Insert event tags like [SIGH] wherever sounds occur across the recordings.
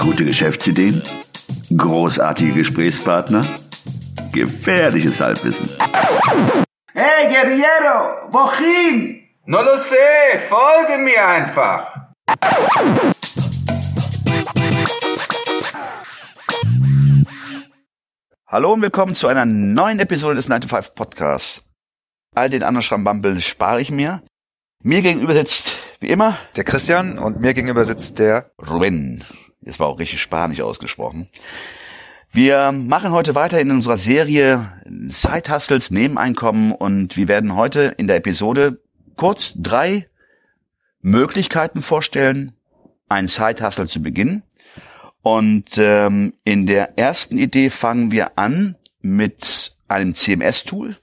Gute Geschäftsideen? Großartige Gesprächspartner? Gefährliches Halbwissen. Hey, Guerriero, wohin? No lo sé, folge mir einfach. Hallo und willkommen zu einer neuen Episode des 9 to 5 Podcasts. All den anderen Schrambambel spare ich mir. Mir gegenüber sitzt, wie immer, Der Christian und mir gegenüber sitzt der. Ruben. Das war auch richtig spanisch ausgesprochen. Wir machen heute weiter in unserer Serie Side Hustles, Nebeneinkommen und wir werden heute in der Episode kurz drei Möglichkeiten vorstellen, ein Side Hustle zu beginnen. Und ähm, in der ersten Idee fangen wir an mit einem CMS-Tool.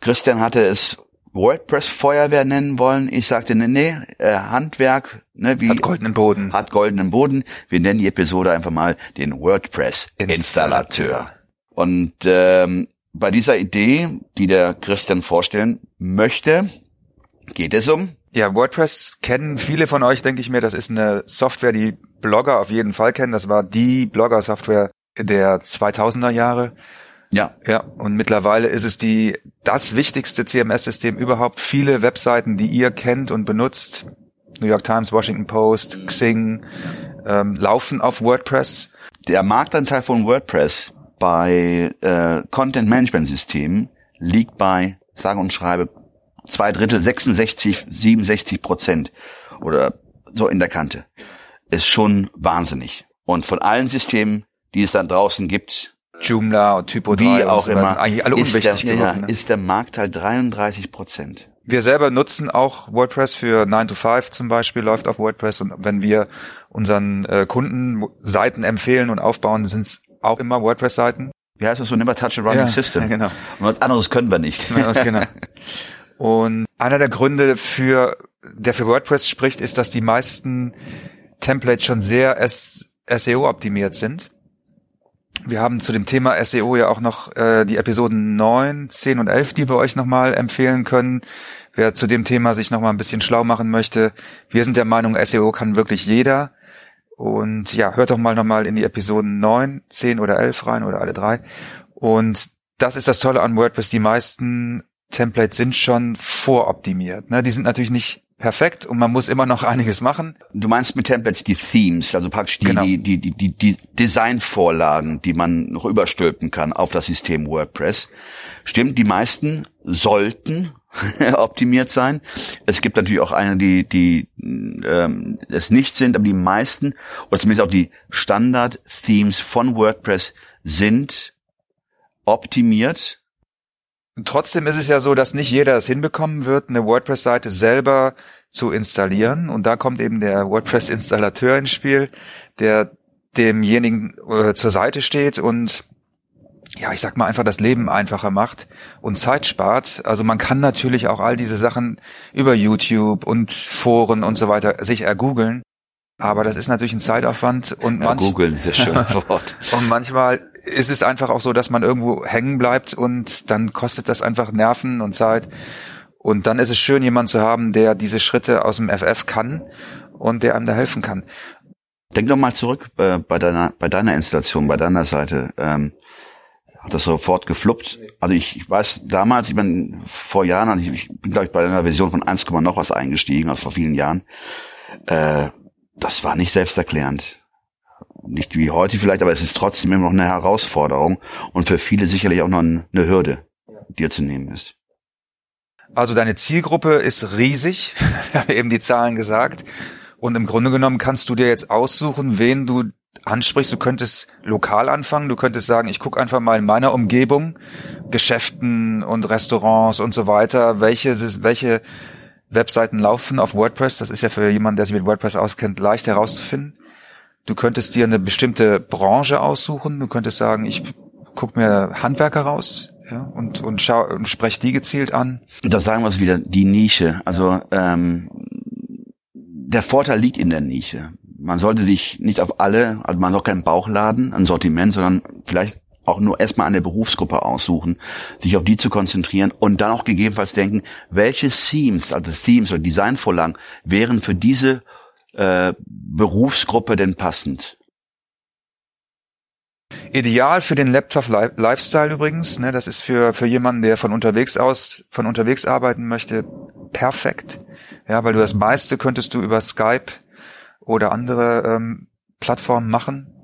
Christian hatte es WordPress-Feuerwehr nennen wollen. Ich sagte, nee, nee, äh, Handwerk, ne, wie Hat goldenen Boden. hat goldenen Boden. Wir nennen die Episode einfach mal den WordPress-Installateur. Und ähm, bei dieser Idee, die der Christian vorstellen möchte, geht es um Ja, WordPress kennen viele von euch, denke ich mir. Das ist eine Software, die Blogger auf jeden Fall kennen. Das war die Blogger-Software der 2000er Jahre. Ja Ja, und mittlerweile ist es die, das wichtigste CMS-System überhaupt. Viele Webseiten, die ihr kennt und benutzt, New York Times, Washington Post, Xing, ähm, laufen auf WordPress. der Marktanteil von WordPress bei äh, Content Management Systemen liegt bei, sage und schreibe, zwei Drittel, 66, 67 Prozent oder so in der Kante. Ist schon wahnsinnig. Und von allen Systemen, die es dann draußen gibt, Joomla und Typo 3 wie auch so, immer, sind eigentlich alle ist, der, unwichtig ja, ja, geworden. ne? ist der Marktteil 33 Prozent. Wir selber nutzen auch WordPress für 9 to 5 zum Beispiel, läuft auf WordPress und wenn wir unseren äh, Kunden Seiten empfehlen und aufbauen, sind es auch immer WordPress-Seiten. Wie heißt das so? Never touch a running Ja, system. [LAUGHS] ja, genau. Und was anderes können wir nicht. Ja, genau. [LAUGHS] Und einer der Gründe für, der für WordPress spricht, ist, dass die meisten Templates schon sehr S SEO optimiert sind. Wir haben zu dem Thema SEO ja auch noch äh, die Episoden 9, 10 und 11, die wir euch nochmal empfehlen können. Wer zu dem Thema sich nochmal ein bisschen schlau machen möchte, wir sind der Meinung, SEO kann wirklich jeder. Und ja, hört doch mal nochmal in die Episoden 9, 10 oder 11 rein oder alle drei. Und das ist das Tolle an WordPress. Die meisten Templates sind schon voroptimiert. Ne? Die sind natürlich nicht perfekt und man muss immer noch einiges machen. Du meinst mit Templates die Themes, also praktisch die, Genau. die, die, die, die, Designvorlagen, die man noch überstülpen kann auf das System WordPress. Stimmt, die meisten sollten [LAUGHS] optimiert sein. Es gibt natürlich auch eine, die, die ähm, es nicht sind, aber die meisten, oder zumindest auch die Standard-Themes von WordPress sind optimiert. Trotzdem ist es ja so, dass nicht jeder es hinbekommen wird, eine WordPress-Seite selber zu installieren. Und da kommt eben der WordPress-Installateur ins Spiel, der demjenigen äh, zur Seite steht und ja, ich sag mal einfach das Leben einfacher macht und Zeit spart. Also man kann natürlich auch all diese Sachen über YouTube und Foren und so weiter sich ergoogeln. Aber das ist natürlich ein Zeitaufwand und Ja, manch, Google ist ja schön [LAUGHS] Wort. und manchmal ist es einfach auch so, dass man irgendwo hängen bleibt und dann kostet das einfach Nerven und Zeit. Und dann ist es schön, jemanden zu haben, der diese Schritte aus dem FF kann und der einem da helfen kann. Denk doch mal zurück äh, bei deiner bei deiner Installation, bei deiner Seite. Ähm, hat das sofort gefluppt? Also ich, ich weiß damals, ich bin vor Jahren, also ich, ich bin glaube ich bei einer Version von 1, noch was eingestiegen, also vor vielen Jahren. Äh, das war nicht selbsterklärend. Nicht wie heute vielleicht, aber es ist trotzdem immer noch eine Herausforderung und für viele sicherlich auch noch eine Hürde, die zu nehmen ist. Also deine Zielgruppe ist riesig, [LAUGHS] eben die Zahlen gesagt. Und im Grunde genommen kannst du dir jetzt aussuchen, wen du ansprichst. Du könntest lokal anfangen, du könntest sagen, ich gucke einfach mal in meiner Umgebung, Geschäften und Restaurants und so weiter, welche, welche Webseiten laufen auf WordPress. Das ist ja für jemanden, der sich mit WordPress auskennt, leicht herauszufinden. Du könntest dir eine bestimmte Branche aussuchen. Du könntest sagen, ich guck mir Handwerker raus ja, und, und, schau, und sprech die gezielt an. Da sagen wir es wieder, die Nische. Also ähm, der Vorteil liegt in der Nische. Man sollte sich nicht auf alle, also man soll keinen Bauchladen, ein Sortiment, sondern vielleicht auch nur erstmal eine Berufsgruppe aussuchen, sich auf die zu konzentrieren und dann auch gegebenenfalls denken, welche Themes, also Themes oder Designvorlagen wären für diese äh, Berufsgruppe denn passend? Ideal für den Laptop-Lifestyle übrigens. Ne, das ist für, für jemanden, der von unterwegs aus, von unterwegs arbeiten möchte, perfekt. Ja, weil du das meiste könntest du über Skype oder andere ähm, Plattformen machen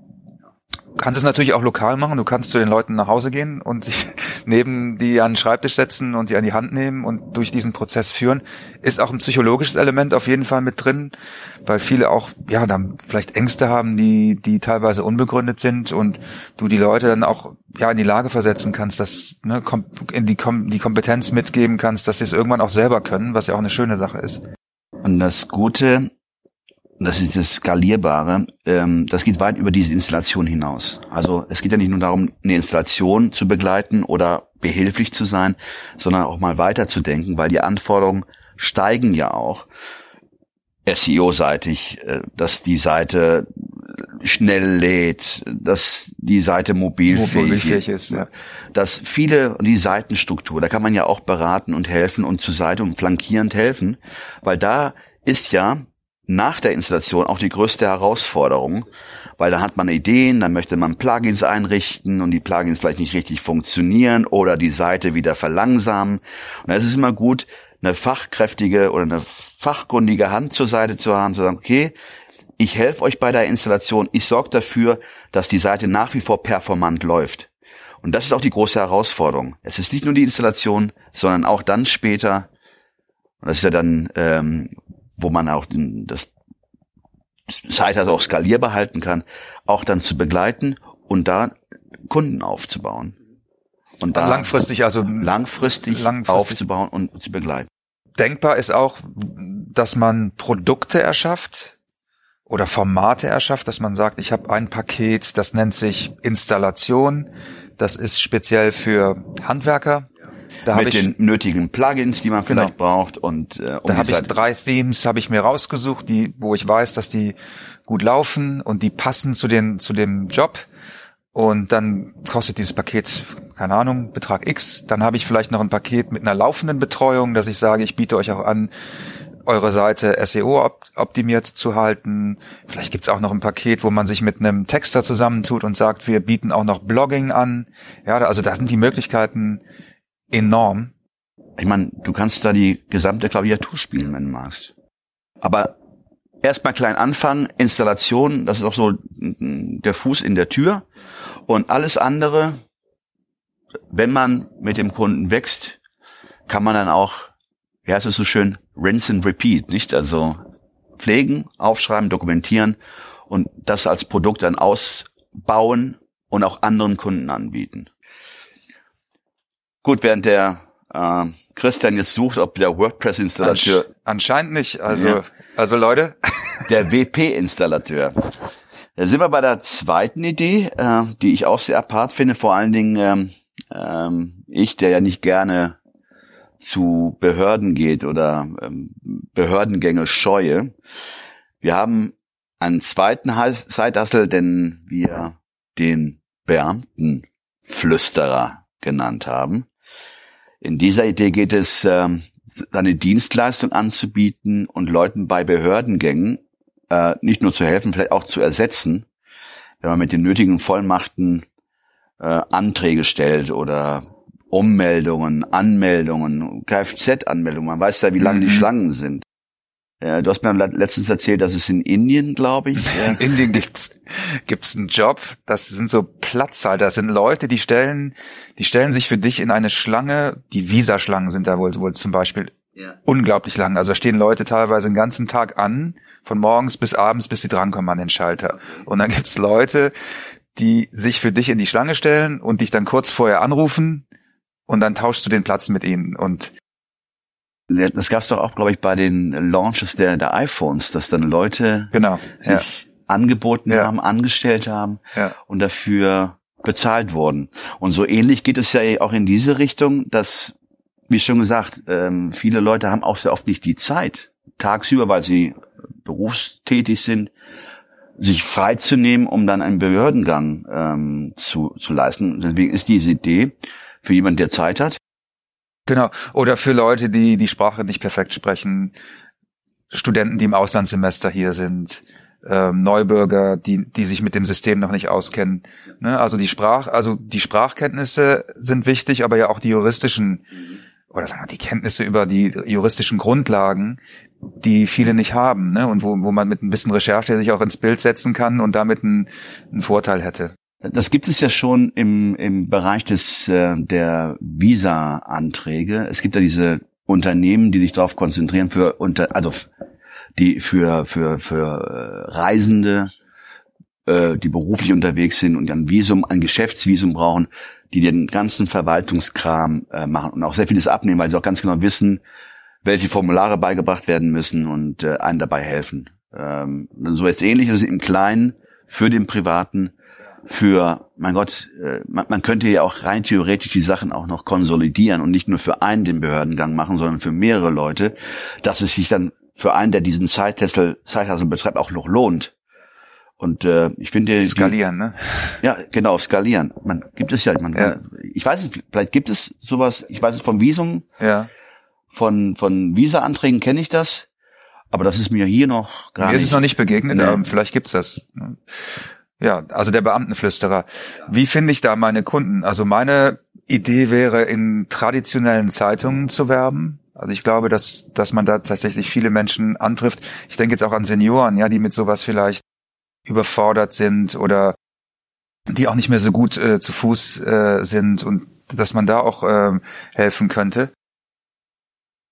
kannst es natürlich auch lokal machen. Du kannst zu den Leuten nach Hause gehen und sich [LAUGHS] neben die an den Schreibtisch setzen und die an die Hand nehmen und durch diesen Prozess führen. Ist auch ein psychologisches Element auf jeden Fall mit drin, weil viele auch, ja, dann vielleicht Ängste haben, die, die teilweise unbegründet sind und du die Leute dann auch, ja, in die Lage versetzen kannst, dass, ne, in die, die Kompetenz mitgeben kannst, dass sie es irgendwann auch selber können, was ja auch eine schöne Sache ist. Und das Gute das ist das Skalierbare, ähm, das geht weit über diese Installation hinaus. Also es geht ja nicht nur darum, eine Installation zu begleiten oder behilflich zu sein, sondern auch mal weiterzudenken, weil die Anforderungen steigen ja auch SEO-seitig, äh, dass die Seite schnell lädt, dass die Seite mobilfähig, mobilfähig ist, ja. dass viele die Seitenstruktur, da kann man ja auch beraten und helfen und zur Seite und flankierend helfen, weil da ist ja nach der Installation auch die größte Herausforderung, weil da hat man Ideen, dann möchte man Plugins einrichten und die Plugins vielleicht nicht richtig funktionieren oder die Seite wieder verlangsamen. Und es ist immer gut, eine fachkräftige oder eine fachkundige Hand zur Seite zu haben, zu sagen, okay, ich helfe euch bei der Installation, ich sorge dafür, dass die Seite nach wie vor performant läuft. Und das ist auch die große Herausforderung. Es ist nicht nur die Installation, sondern auch dann später, und das ist ja dann ähm, wo man auch den, das Site also auch skalierbar halten kann, auch dann zu begleiten und da Kunden aufzubauen. Und da langfristig also langfristig, langfristig aufzubauen und zu begleiten. Denkbar ist auch, dass man Produkte erschafft oder Formate erschafft, dass man sagt, ich habe ein Paket, das nennt sich Installation, das ist speziell für Handwerker da mit den nötigen Plugins, die man genau. vielleicht braucht und äh, um da habe ich drei Themes, habe ich mir rausgesucht, die, wo ich weiß, dass die gut laufen und die passen zu den zu dem Job. Und dann kostet dieses Paket, keine Ahnung, Betrag X. Dann habe ich vielleicht noch ein Paket mit einer laufenden Betreuung, dass ich sage, ich biete euch auch an, eure Seite SEO optimiert zu halten. Vielleicht gibt's auch noch ein Paket, wo man sich mit einem Texter zusammentut und sagt, wir bieten auch noch Blogging an. Ja, also da sind die Möglichkeiten enorm. Ich meine, du kannst da die gesamte Klaviatur spielen, wenn du magst. Aber erstmal klein anfangen, Installation, das ist auch so der Fuß in der Tür. Und alles andere, wenn man mit dem Kunden wächst, kann man dann auch, wie heißt es so schön, rinse and repeat, nicht? Also pflegen, aufschreiben, dokumentieren und das als Produkt dann ausbauen und auch anderen Kunden anbieten. Gut, während der äh, Christian jetzt sucht, ob der WordPress-Installateur. Ansch anscheinend nicht. Also, ja. also Leute. [LAUGHS] Der WP-Installateur. Da sind wir bei der zweiten Idee, äh, die ich auch sehr apart finde. Vor allen Dingen ähm, ähm, ich, der ja nicht gerne zu Behörden geht oder ähm, Behördengänge scheue. Wir haben einen zweiten Side-Hustle, den wir den Beamtenflüsterer genannt haben. In dieser Idee geht es, ähm, seine Dienstleistung anzubieten und Leuten bei Behördengängen äh, nicht nur zu helfen, vielleicht auch zu ersetzen, wenn man mit den nötigen Vollmachten äh, Anträge stellt oder Ummeldungen, Anmeldungen, Kfz-Anmeldungen. Man weiß ja, wie lange mhm. die Schlangen sind. Ja, du hast mir letztens erzählt, dass es in Indien, glaube ich. [LAUGHS] In Indien gibt's gibt's einen Job. Das sind so Platzhalter. Das sind Leute, die stellen, die stellen sich für dich in eine Schlange. Die Visa-Schlangen sind da wohl, wohl zum Beispiel ja. unglaublich lang. Also da stehen Leute teilweise den ganzen Tag an, von morgens bis abends, bis sie drankommen an den Schalter. Und dann gibt's Leute, die sich für dich in die Schlange stellen und dich dann kurz vorher anrufen und dann tauschst du den Platz mit ihnen. Und das gab es doch auch, glaube ich, bei den Launches der, der iPhones, dass dann Leute genau, sich ja. angeboten ja. haben, angestellt haben ja. und dafür bezahlt wurden. Und so ähnlich geht es ja auch in diese Richtung, dass, wie schon gesagt, ähm, viele Leute haben auch sehr oft nicht die Zeit, tagsüber, weil sie berufstätig sind, sich freizunehmen, um dann einen Behördengang ähm, zu, zu leisten. Deswegen ist diese Idee für jemanden, der Zeit hat, Genau. Oder für Leute, die die Sprache nicht perfekt sprechen, Studenten, die im Auslandssemester hier sind, ähm, Neubürger, die, die sich mit dem System noch nicht auskennen. Ne? Also die Sprach, also die Sprachkenntnisse sind wichtig, aber ja auch die juristischen oder sagen wir, die Kenntnisse über die juristischen Grundlagen, die viele nicht haben, ne? Und wo, wo man mit ein bisschen Recherche sich auch ins Bild setzen kann und damit einen, einen Vorteil hätte. Das gibt es ja schon im, im Bereich des äh, der Visa-Anträge. Es gibt ja diese Unternehmen, die sich darauf konzentrieren für unter also die für für für äh, Reisende, äh, die beruflich unterwegs sind und ein Visum, ein Geschäftsvisum brauchen, die den ganzen Verwaltungskram äh, machen und auch sehr vieles abnehmen, weil sie auch ganz genau wissen, welche Formulare beigebracht werden müssen und äh, einen dabei helfen. Ähm, so etwas ähnliches im Kleinen für den Privaten, für, mein Gott, äh, man, man könnte ja auch rein theoretisch die Sachen auch noch konsolidieren und nicht nur für einen den Behördengang machen, sondern für mehrere Leute, dass es sich dann für einen, der diesen Zeithessel betreibt, auch noch lohnt. Und äh, ich finde skalieren, ne? Ja, genau, skalieren. Man gibt es ja, man, Ja. ich weiß es, vielleicht gibt es sowas, ich weiß es vom Visum, Ja. von von Visa-Anträgen kenne ich das, aber das ist mir hier noch gar Mir nicht. ist es noch nicht begegnet, Nee. aber vielleicht gibt's das. Ja, also der Beamtenflüsterer. Wie finde ich da meine Kunden? Also meine Idee wäre, in traditionellen Zeitungen zu werben. Also ich glaube, dass, dass man da tatsächlich viele Menschen antrifft. Ich denke jetzt auch an Senioren, ja, die mit sowas vielleicht überfordert sind oder die auch nicht mehr so gut äh, zu Fuß äh, sind und dass man da auch ähm, helfen könnte.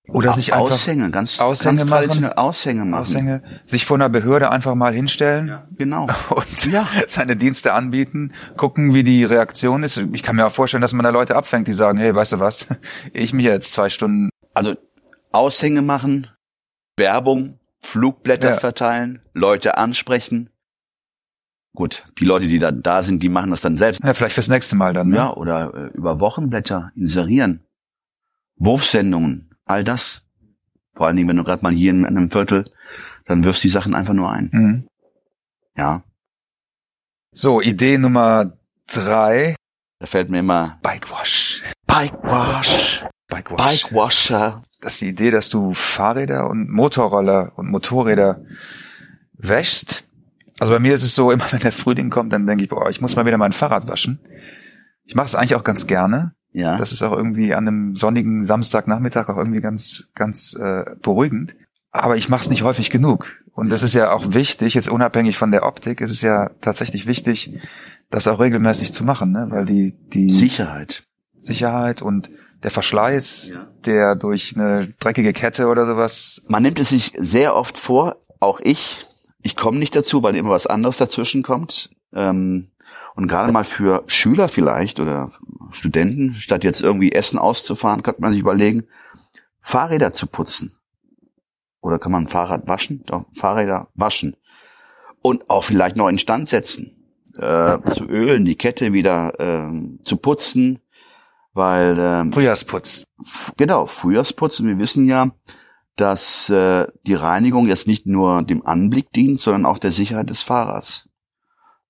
Oder sich einfach Aushänge, ganz, Aushänge ganz machen. Aushänge machen. Aushänge, sich vor einer Behörde einfach mal hinstellen Genau. [LAUGHS] und Ja. seine Dienste anbieten, gucken, wie die Reaktion ist. Ich kann mir auch vorstellen, dass man da Leute abfängt, die sagen, hey, weißt du was, [LAUGHS] ich mich jetzt zwei Stunden. Also Aushänge machen, Werbung, Flugblätter Ja. verteilen, Leute ansprechen. Gut, die Leute, die dann da sind, die machen das dann selbst. Ja, vielleicht fürs nächste Mal dann. Ne? Ja, oder äh, über Wochenblätter inserieren. Wurfsendungen, all das. Vor allen Dingen, wenn du gerade mal hier in einem Viertel, dann wirfst die Sachen einfach nur ein. Mhm. Ja, So, Idee Nummer drei. da fällt mir immer Bike Wash. Bike Wash, Bike Wash. Bike Washer. Das ist die Idee, dass du Fahrräder und Motorroller und Motorräder wäschst. Also bei mir ist es so, [LAUGHS] immer wenn der Frühling kommt, dann denke ich, boah, ich muss mal wieder mein Fahrrad waschen. Ich mache es eigentlich auch ganz gerne. Ja, Das ist auch irgendwie an einem sonnigen Samstagnachmittag auch irgendwie ganz, ganz äh, beruhigend. Aber ich mache es nicht häufig genug. Und das ist ja auch wichtig, jetzt unabhängig von der Optik, ist es ja tatsächlich wichtig, das auch regelmäßig zu machen, ne? weil die, die Sicherheit. Sicherheit und der Verschleiß, der durch eine dreckige Kette oder sowas, Man nimmt es sich sehr oft vor, auch ich. Ich komme nicht dazu, weil immer was anderes dazwischen kommt. Ähm, und gerade mal für Schüler vielleicht oder Studenten, statt jetzt irgendwie Essen auszufahren, könnte man sich überlegen, Fahrräder zu putzen. Oder kann man ein Fahrrad waschen? Doch, Fahrräder waschen. Und auch vielleicht noch instand setzen. Äh, zu ölen, die Kette wieder ähm, zu putzen. Weil ähm, Frühjahrsputz. Genau, Frühjahrsputz. Und wir wissen ja, dass äh, die Reinigung jetzt nicht nur dem Anblick dient, sondern auch der Sicherheit des Fahrers.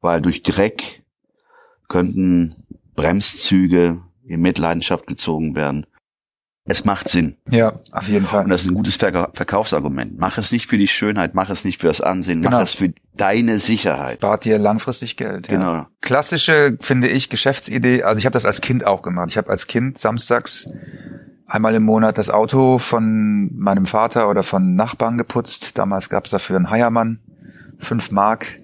Weil durch Dreck könnten Bremszüge in Mitleidenschaft gezogen werden. Es macht Sinn. Ja, auf jeden Und Fall. das ist ein gutes Verka Verkaufsargument. Mach es nicht für die Schönheit, mach es nicht für das Ansehen, Genau. mach es für deine Sicherheit. Spart dir langfristig Geld. Ja. Genau. Klassische, finde ich, Geschäftsidee. Also ich habe das als Kind auch gemacht. Ich habe als Kind samstags einmal im Monat das Auto von meinem Vater oder von Nachbarn geputzt. Damals gab es dafür einen Heiermann, fünf Mark.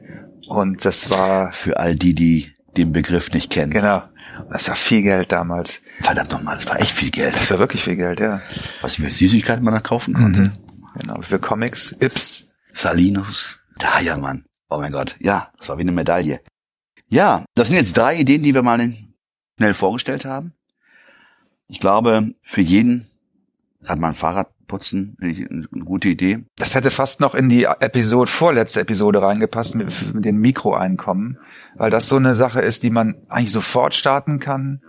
Und das war, Für all die, die den Begriff nicht kennen. genau, das war viel Geld damals. Verdammt nochmal, das war echt viel Geld. Das war wirklich viel Geld, ja. Was für Süßigkeiten man da kaufen konnte. Genau, für Comics, Ips. Salinos, der Heiermann. Oh mein Gott, ja, das war wie eine Medaille. Ja, das sind jetzt drei Ideen, die wir mal schnell vorgestellt haben. Ich glaube, für jeden kann man Fahrrad putzen, finde ich eine gute Idee. Das hätte fast noch in die Episode, vorletzte Episode reingepasst mit, mit den Mikroeinkommen, weil das so eine Sache ist, die man eigentlich sofort starten kann,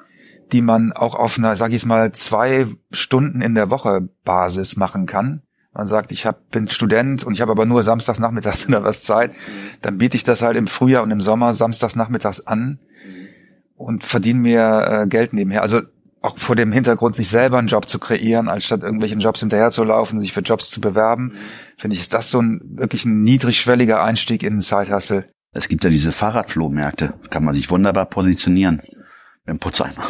die man auch auf einer, sag ich mal, zwei Stunden in der Woche Basis machen kann. Man sagt, ich hab, bin Student und ich habe aber nur samstags nachmittags [LAUGHS] oder was Zeit, dann biete ich das halt im Frühjahr und im Sommer samstags nachmittags an und verdiene mir äh, Geld nebenher. Also auch vor dem Hintergrund, sich selber einen Job zu kreieren, als statt irgendwelchen Jobs hinterherzulaufen, sich für Jobs zu bewerben, finde ich, ist das so ein wirklich ein niedrigschwelliger Einstieg in den Side-Hustle. Es gibt ja diese Fahrradflohmärkte, kann man sich wunderbar positionieren mit dem Putzeimer.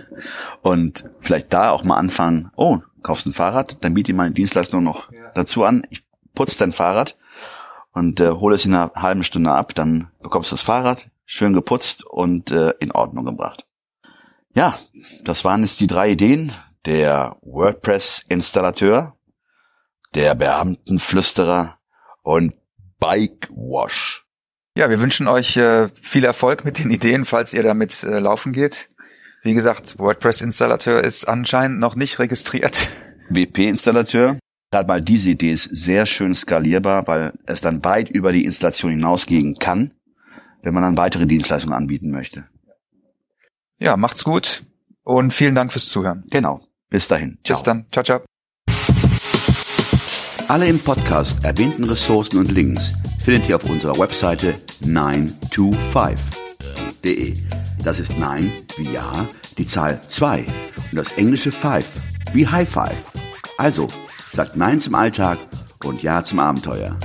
[LAUGHS] Und vielleicht da auch mal anfangen, oh, kaufst ein Fahrrad, dann biete ich meine Dienstleistung noch dazu an, ich putze dein Fahrrad und äh, hole es in einer halben Stunde ab, dann bekommst du das Fahrrad schön geputzt und äh, in Ordnung gebracht. Ja, das waren jetzt die drei Ideen. Der WordPress-Installateur, der Beamtenflüsterer und Bike Wash. Ja, wir wünschen euch äh, viel Erfolg mit den Ideen, falls ihr damit äh, laufen geht. Wie gesagt, WordPress-Installateur ist anscheinend noch nicht registriert. [LAUGHS] WP-Installateur. Gerade mal diese Idee ist sehr schön skalierbar, weil es dann weit über die Installation hinausgehen kann, wenn man dann weitere Dienstleistungen anbieten möchte. Ja, macht's gut und vielen Dank fürs Zuhören. Genau. Bis dahin. Ciao. Bis dann. Ciao, ciao. Alle im Podcast erwähnten Ressourcen und Links findet ihr auf unserer Webseite 925.de. Das ist 9 wie Ja, die Zahl 2 und das englische 5 wie High Five. Also, sagt Nein zum Alltag und Ja zum Abenteuer.